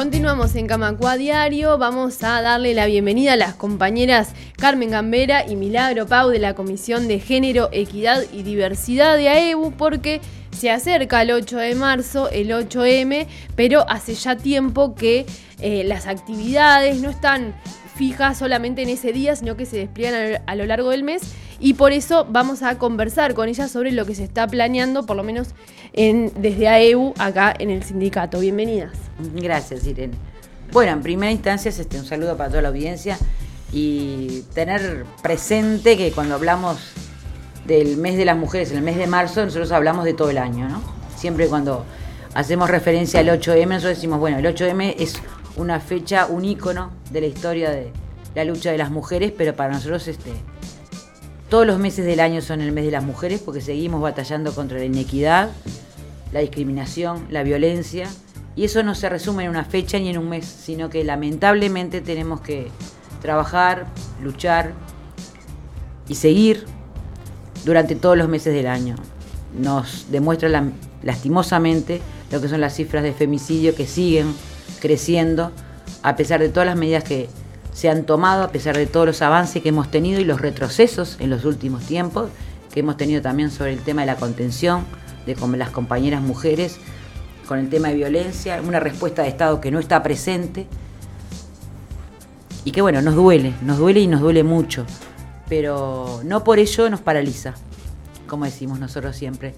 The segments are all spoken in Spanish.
Continuamos en Camacua Diario. Vamos a darle la bienvenida a las compañeras Carmen Gambera y Milagro Pau de la Comisión de Género, Equidad y Diversidad de AEBU porque se acerca el 8 de marzo, el 8M, pero hace ya tiempo que eh, las actividades no están fijas solamente en ese día, sino que se despliegan a lo largo del mes y por eso vamos a conversar con ellas sobre lo que se está planeando, por lo menos en, desde AEU acá en el sindicato. Bienvenidas. Gracias, Irene. Bueno, en primera instancia, este, un saludo para toda la audiencia y tener presente que cuando hablamos del mes de las mujeres, en el mes de marzo, nosotros hablamos de todo el año, ¿no? Siempre cuando hacemos referencia al 8M, nosotros decimos, bueno, el 8M es una fecha, un ícono de la historia de la lucha de las mujeres, pero para nosotros este, todos los meses del año son el mes de las mujeres porque seguimos batallando contra la inequidad, la discriminación, la violencia, y eso no se resume en una fecha ni en un mes, sino que lamentablemente tenemos que trabajar, luchar y seguir durante todos los meses del año. Nos demuestra lastimosamente lo que son las cifras de femicidio que siguen creciendo a pesar de todas las medidas que se han tomado, a pesar de todos los avances que hemos tenido y los retrocesos en los últimos tiempos que hemos tenido también sobre el tema de la contención de las compañeras mujeres con el tema de violencia, una respuesta de Estado que no está presente y que bueno, nos duele, nos duele y nos duele mucho, pero no por ello nos paraliza, como decimos nosotros siempre.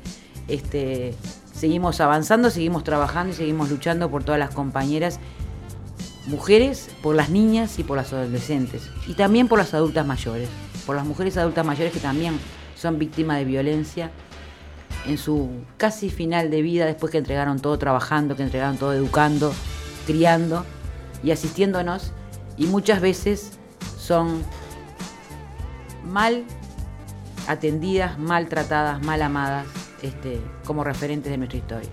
Este, seguimos avanzando, seguimos trabajando y seguimos luchando por todas las compañeras mujeres, por las niñas y por las adolescentes. Y también por las adultas mayores, por las mujeres adultas mayores que también son víctimas de violencia en su casi final de vida, después que entregaron todo trabajando, que entregaron todo educando, criando y asistiéndonos. Y muchas veces son mal atendidas, maltratadas, mal amadas este, como referentes de nuestra historia.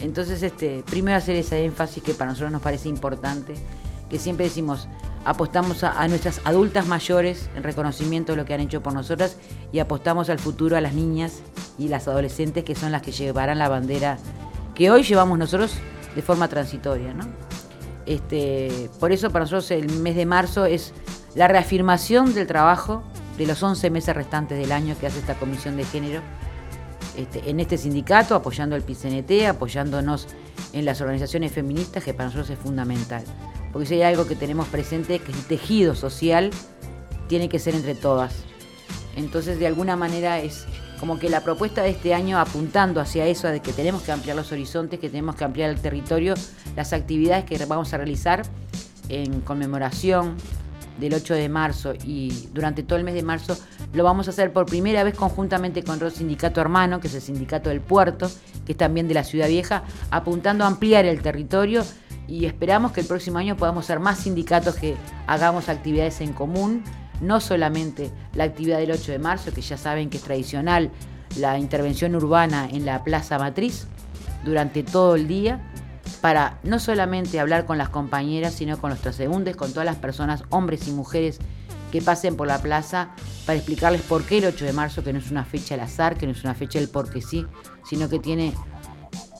Entonces, este, primero hacer ese énfasis que para nosotros nos parece importante, que siempre decimos, apostamos a, nuestras adultas mayores en reconocimiento de lo que han hecho por nosotras y apostamos al futuro a las niñas y las adolescentes que son las que llevarán la bandera que hoy llevamos nosotros de forma transitoria. ¿no? Este, por eso para nosotros el mes de marzo es la reafirmación del trabajo de los 11 meses restantes del año que hace esta Comisión de Género este, en este sindicato, apoyando al PCNT, apoyándonos en las organizaciones feministas, que para nosotros es fundamental. Porque si hay algo que tenemos presente, que el tejido social tiene que ser entre todas. Entonces, de alguna manera es como que la propuesta de este año apuntando hacia eso, de que tenemos que ampliar los horizontes, que tenemos que ampliar el territorio, las actividades que vamos a realizar en conmemoración del 8 de marzo y durante todo el mes de marzo lo vamos a hacer por primera vez conjuntamente con otro sindicato hermano, que es el sindicato del puerto, que es también de la Ciudad Vieja, apuntando a ampliar el territorio y esperamos que el próximo año podamos ser más sindicatos que hagamos actividades en común, no solamente la actividad del 8 de marzo, que ya saben que es tradicional, la intervención urbana en la Plaza Matriz durante todo el día, para no solamente hablar con las compañeras, sino con los transeúntes, con todas las personas, hombres y mujeres que pasen por la plaza, para explicarles por qué el 8 de marzo, que no es una fecha al azar, que no es una fecha del porque sí, sino que tiene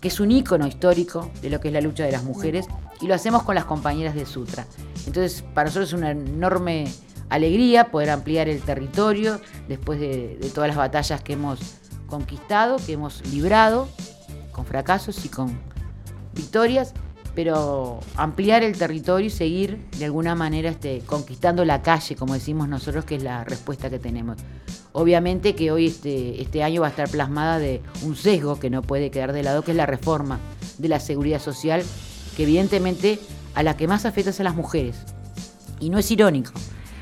que es un ícono histórico de lo que es la lucha de las mujeres, y lo hacemos con las compañeras de Sutra. Entonces, para nosotros es una enorme alegría poder ampliar el territorio después de, de todas las batallas que hemos conquistado, que hemos librado, con fracasos y con victorias, pero ampliar el territorio y seguir de alguna manera este, conquistando la calle, como decimos nosotros, que es la respuesta que tenemos. Obviamente que hoy este, este año va a estar plasmada de un sesgo que no puede quedar de lado, que es la reforma de la seguridad social, que evidentemente a la que más afecta es a las mujeres. Y no es irónico.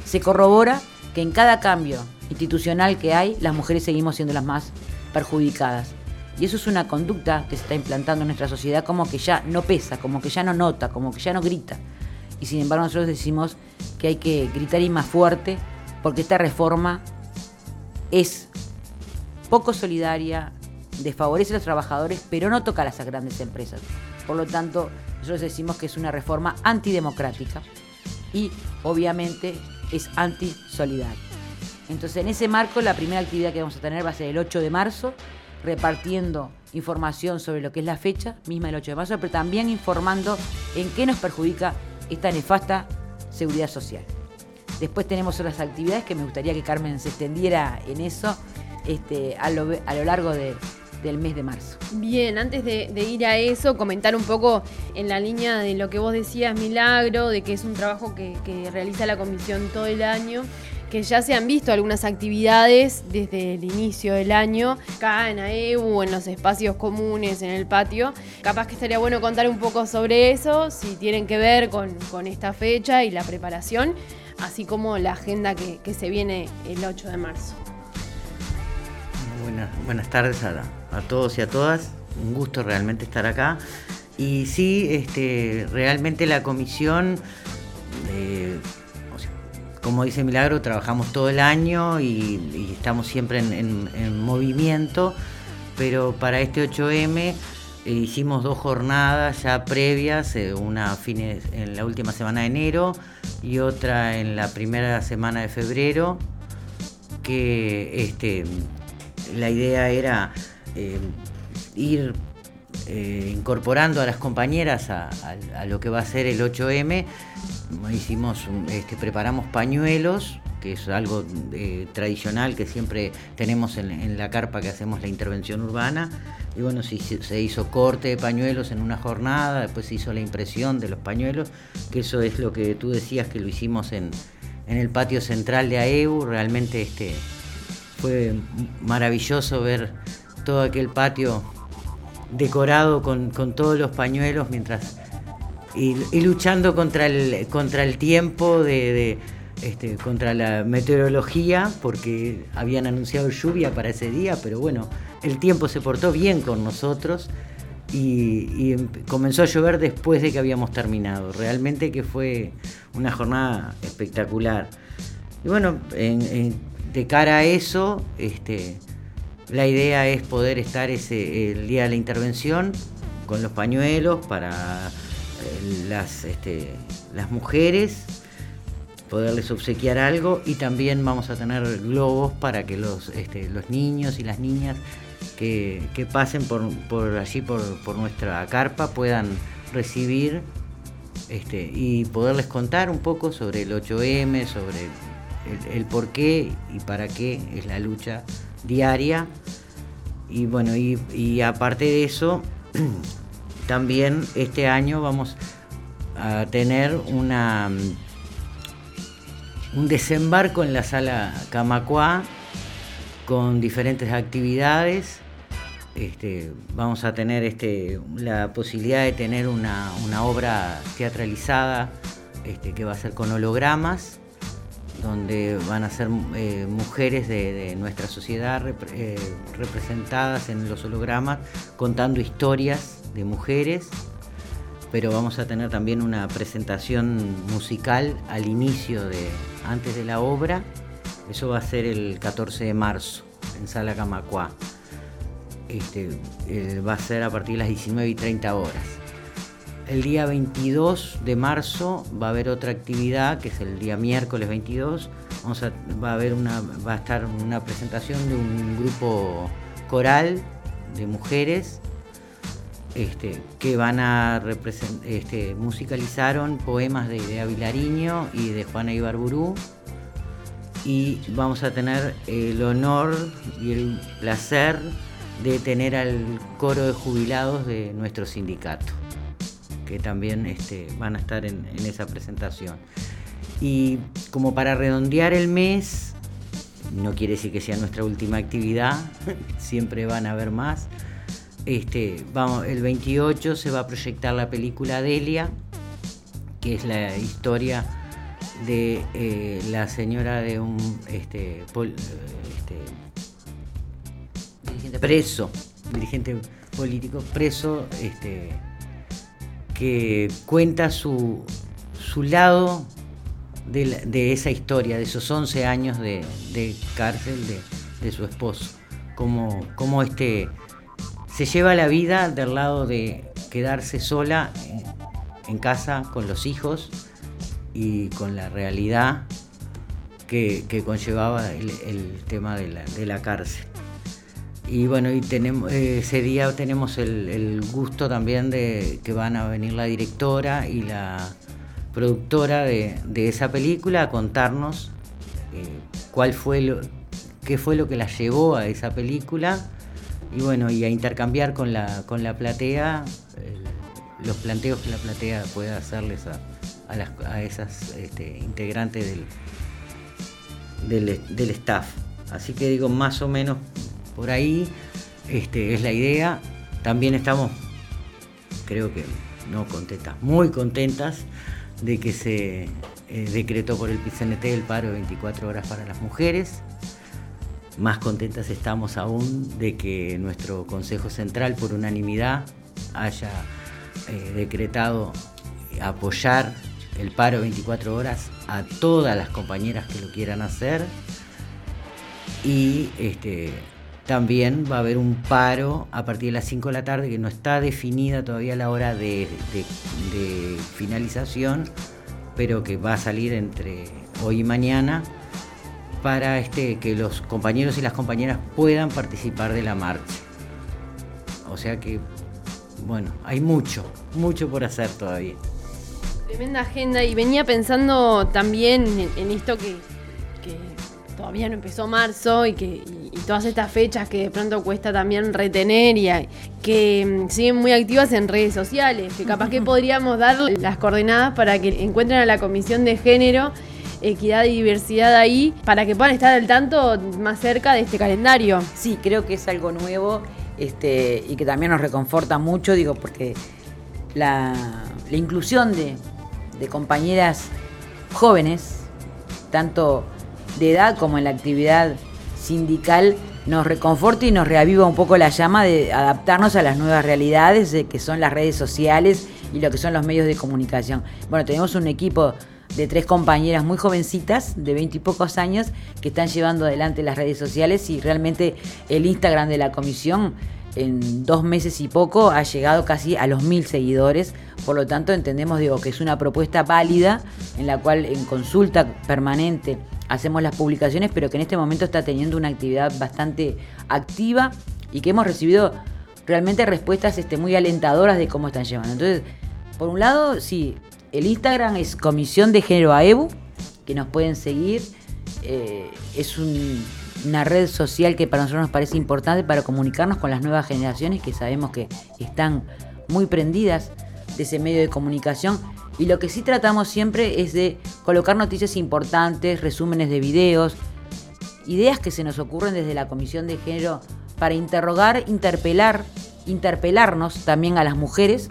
Se corrobora que en cada cambio institucional que hay, las mujeres seguimos siendo las más perjudicadas. Y eso es una conducta que se está implantando en nuestra sociedad como que ya no pesa, como que ya no nota, como que ya no grita. Y sin embargo nosotros decimos que hay que gritar y más fuerte porque esta reforma es poco solidaria, desfavorece a los trabajadores, pero no toca a las grandes empresas. Por lo tanto, nosotros decimos que es una reforma antidemocrática y obviamente es antisolidaria. Entonces, en ese marco, la primera actividad que vamos a tener va a ser el 8 de marzo repartiendo información sobre lo que es la fecha misma del 8 de marzo, pero también informando en qué nos perjudica esta nefasta seguridad social. Después tenemos otras actividades que me gustaría que Carmen se extendiera en eso este, a, lo, largo del mes de marzo. Bien, antes de, ir a eso, comentar un poco en la línea de lo que vos decías, Milagro, de que es un trabajo que realiza la comisión todo el año que ya se han visto algunas actividades desde el inicio del año, acá en AEU, en los espacios comunes, en el patio. Capaz que estaría bueno contar un poco sobre eso, si tienen que ver con, esta fecha y la preparación, así como la agenda que, se viene el 8 de marzo. Buenas, tardes a, a todos y a todas. Un gusto realmente estar acá. Y sí, este, realmente la comisión como dice Milagro, trabajamos todo el año y, estamos siempre en, movimiento, pero para este 8M eh, hicimos dos jornadas ya previas, eh, una fines, en la última semana de enero y otra en la primera semana de febrero, que este, la idea era eh, ir incorporando a las compañeras a, lo que va a ser el 8M hicimos, este, preparamos pañuelos, que es algo eh, tradicional que siempre tenemos en, la carpa que hacemos la intervención urbana. Y bueno, se, se hizo corte de pañuelos en una jornada, después se hizo la impresión de los pañuelos, que eso es lo que tú decías que lo hicimos en, el patio central de AEU. Realmente este, fue maravilloso ver todo aquel patio decorado con, con todos los pañuelos mientras y, luchando contra el, contra el tiempo, de, este, contra la meteorología, porque habían anunciado lluvia para ese día, pero bueno, el tiempo se portó bien con nosotros y, em, comenzó a llover después de que habíamos terminado. Realmente que fue una jornada espectacular. Y bueno, de cara a eso, este, la idea es poder estar ese, el día de la intervención con los pañuelos para las, este, las mujeres, poderles obsequiar algo y también vamos a tener globos para que los, este, los niños y las niñas que, pasen por, por allí, por, nuestra carpa, puedan recibir este, y poderles contar un poco sobre el 8M, sobre el, por qué y para qué es la lucha diaria. Y bueno, y, aparte de eso, también este año vamos a tener una, un desembarco en la sala Camacuá con diferentes actividades. Este, vamos a tener este, la posibilidad de tener una, obra teatralizada este, que va a ser con hologramas, donde van a ser eh, mujeres de, nuestra sociedad eh, representadas en los hologramas contando historias de mujeres, pero vamos a tener también una presentación musical al inicio de, antes de la obra. Eso va a ser el 14 de marzo en Sala Camacuá. Este, eh, va a ser a partir de las 19 y 30 horas. El día 22 de marzo va a haber otra actividad, que es el día miércoles 22. Vamos a, va, a haber una, va a estar una presentación de un grupo coral de mujeres este, que van a este, musicalizaron poemas de Idea Vilariño y de Juana Ibarburú y vamos a tener el honor y el placer de tener al coro de jubilados de nuestro sindicato, que también este, van a estar en, en esa presentación. Y como para redondear el mes, no quiere decir que sea nuestra última actividad, siempre van a haber más. Este, vamos, el 28 se va a proyectar la película Delia, que es la historia de eh, la señora de un este, este, dirigente preso, dirigente político preso, este, que cuenta su, su lado de, esa historia, de esos 11 años de, cárcel de, su esposo, como, este se lleva la vida del lado de quedarse sola en casa con los hijos y con la realidad que, conllevaba el, tema de la, cárcel. Y bueno, y tenemos, eh, ese día tenemos el, gusto también de que van a venir la directora y la productora de, esa película a contarnos eh, cuál fue lo, qué fue lo que la llevó a esa película y bueno, y a intercambiar con la, con la platea los planteos que la platea puede hacerles a, a esas este, integrantes del, del, staff. Así que digo, más o menos por ahí este, es la idea. También estamos, creo que no contentas, muy contentas de que se eh, decretó por el PCNT el paro de 24 horas para las mujeres. Más contentas estamos aún de que nuestro Consejo Central por unanimidad haya eh, decretado apoyar el paro 24 horas a todas las compañeras que lo quieran hacer y este, también va a haber un paro a partir de las 5 de la tarde que no está definida todavía la hora de, finalización, pero que va a salir entre hoy y mañana para este, que los compañeros y las compañeras puedan participar de la marcha. O sea que, bueno, hay mucho, mucho por hacer todavía. Tremenda agenda y venía pensando también en, esto que, todavía no empezó marzo y que todas estas fechas que de pronto cuesta también retener y que mm, siguen muy activas en redes sociales, que capaz que podríamos dar las coordenadas para que encuentren a la Comisión de Género equidad y diversidad ahí para que puedan estar al tanto más cerca de este calendario. Sí, creo que es algo nuevo este, y que también nos reconforta mucho, digo, porque la, inclusión de, de compañeras jóvenes, tanto de edad como en la actividad sindical, nos reconforta y nos reaviva un poco la llama de adaptarnos a las nuevas realidades de que son las redes sociales y lo que son los medios de comunicación. Bueno, tenemos un equipo de tres compañeras muy jovencitas, de veinte y pocos años, que están llevando adelante las redes sociales y realmente el Instagram de la comisión en dos meses y poco ha llegado casi a los mil seguidores. Por lo tanto, entendemos digo, que es una propuesta válida en la cual en consulta permanente hacemos las publicaciones, pero que en este momento está teniendo una actividad bastante activa y que hemos recibido realmente respuestas este, muy alentadoras de cómo están llevando. Entonces, por un lado, sí, el Instagram es Comisión de Género AEBU, que nos pueden seguir. Eh, es una red social que para nosotros nos parece importante para comunicarnos con las nuevas generaciones que sabemos que están muy prendidas de ese medio de comunicación. Y lo que sí tratamos siempre es de colocar noticias importantes, resúmenes de videos, ideas que se nos ocurren desde la Comisión de Género para interrogar, interpelar, interpelarnos también a las mujeres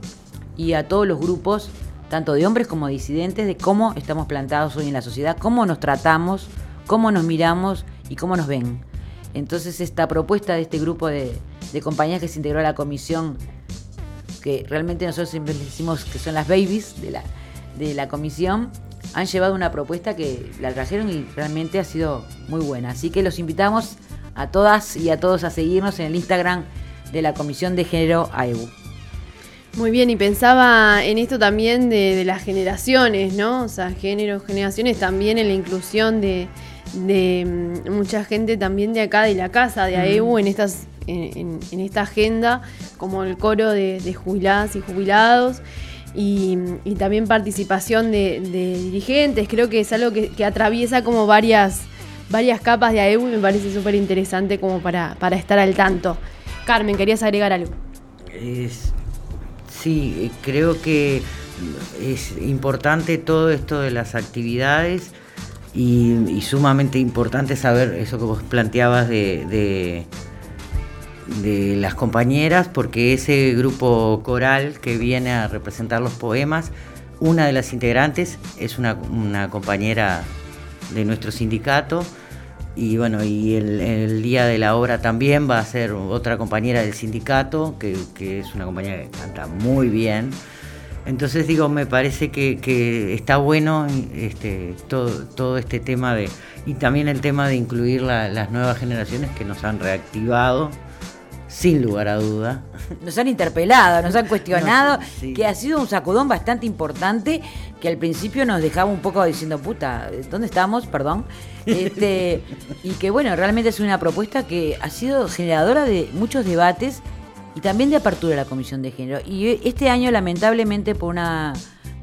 y a todos los grupos tanto de hombres como disidentes, de cómo estamos plantados hoy en la sociedad, cómo nos tratamos, cómo nos miramos y cómo nos ven. Entonces esta propuesta de este grupo de, compañías que se integró a la comisión, que realmente nosotros siempre decimos que son las babies de la, de la comisión, han llevado una propuesta que la trajeron y realmente ha sido muy buena. Así que los invitamos a todas y a todos a seguirnos en el Instagram de la Comisión de Género AEU. Muy bien, y pensaba en esto también de, las generaciones, ¿no? O sea, géneros, generaciones, también en la inclusión de, mm, mucha gente también de acá, de la casa, de AEU, en, estas, en, esta agenda, como el coro de, jubiladas y jubilados. Y, también participación de, dirigentes, creo que es algo que, atraviesa como varias, varias capas de AEU y me parece súper interesante como para, para estar al tanto. Carmen, ¿querías agregar algo? Es Sí, creo que es importante todo esto de las actividades y, sumamente importante saber eso que vos planteabas de, las compañeras, porque ese grupo coral que viene a representar los poemas, una de las integrantes es una, compañera de nuestro sindicato y bueno, y el, día de la obra también va a ser otra compañera del sindicato, que, es una compañera que canta muy bien. Entonces digo, me parece que, está bueno este, todo, todo este tema de, y también el tema de incluir las nuevas generaciones que nos han reactivado sin lugar a duda. Nos han interpelado, nos han cuestionado, que ha sido un sacudón bastante importante que al principio nos dejaba un poco diciendo, puta, ¿dónde estamos? Perdón. Este, y que bueno, realmente es una propuesta que ha sido generadora de muchos debates y también de apertura de la Comisión de Género. Y este año, lamentablemente, por una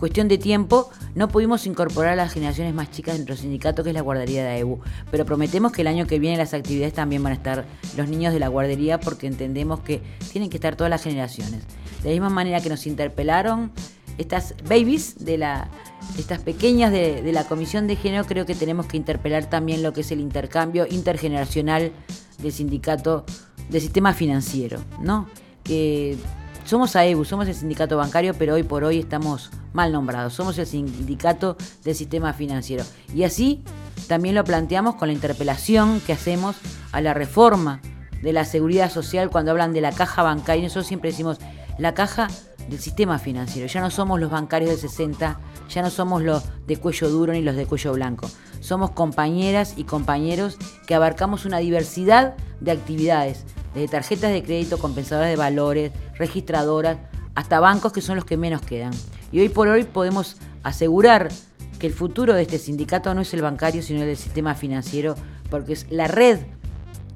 cuestión de tiempo, no pudimos incorporar a las generaciones más chicas de nuestro sindicato, que es la guardería de AEBU. Pero prometemos que el año que viene las actividades también van a estar los niños de la guardería, porque entendemos que tienen que estar todas las generaciones. De la misma manera que nos interpelaron estas babies de la estas pequeñas de, de, la Comisión de Género, creo que tenemos que interpelar también lo que es el intercambio intergeneracional del sindicato, del sistema financiero, ¿no? Que somos AEBU, somos el sindicato bancario, pero hoy por hoy estamos mal nombrados. Somos el sindicato del sistema financiero. Y así también lo planteamos con la interpelación que hacemos a la reforma de la seguridad social cuando hablan de la caja bancaria. Nosotros siempre decimos la caja del sistema financiero. Ya no somos los bancarios de 60, ya no somos los de cuello duro ni los de cuello blanco. Somos compañeras y compañeros que abarcamos una diversidad de actividades, desde tarjetas de crédito, compensadoras de valores, registradoras, hasta bancos que son los que menos quedan. Y hoy por hoy podemos asegurar que el futuro de este sindicato no es el bancario, sino el del sistema financiero, porque es la red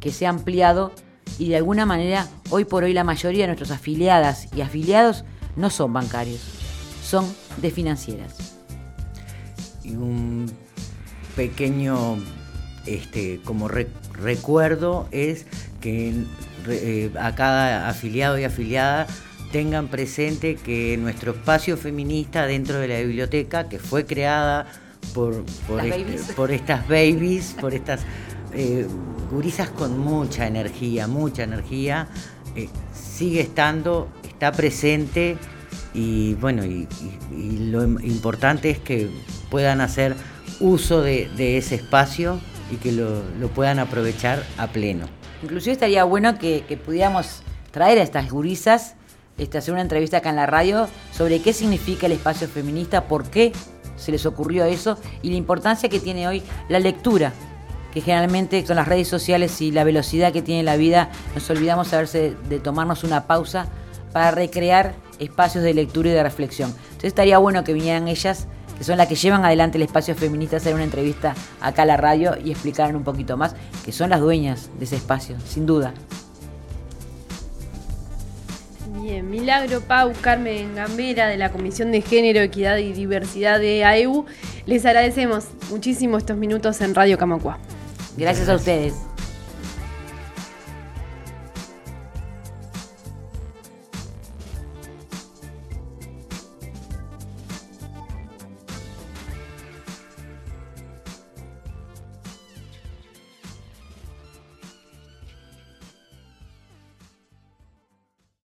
que se ha ampliado y de alguna manera hoy por hoy la mayoría de nuestras afiliadas y afiliados no son bancarios, son de financieras. Y un pequeño este, como recuerdo es que eh, a cada afiliado y afiliada tengan presente que nuestro espacio feminista dentro de la biblioteca, que fue creada por, por, este, estas babies, por estas eh, gurisas con mucha energía, mucha energía, eh, sigue estando, está presente y bueno, y, lo importante es que puedan hacer uso de, ese espacio y que lo, puedan aprovechar a pleno. Inclusive estaría bueno que, que pudiéramos traer a estas gurisas este, hacer una entrevista acá en la radio sobre qué significa el espacio feminista, por qué se les ocurrió eso y la importancia que tiene hoy la lectura, que generalmente con las redes sociales y la velocidad que tiene la vida nos olvidamos a veces de tomarnos una pausa para recrear espacios de lectura y de reflexión. Entonces estaría bueno que vinieran ellas, que son las que llevan adelante el espacio feminista, a hacer una entrevista acá a la radio y explicaran un poquito más, que son las dueñas de ese espacio, sin duda. Bien, Milagro Pau, Carmen Gambera de la Comisión de Género, Equidad y Diversidad de AEU, les agradecemos muchísimo estos minutos en Radio Camacua. Gracias a ustedes.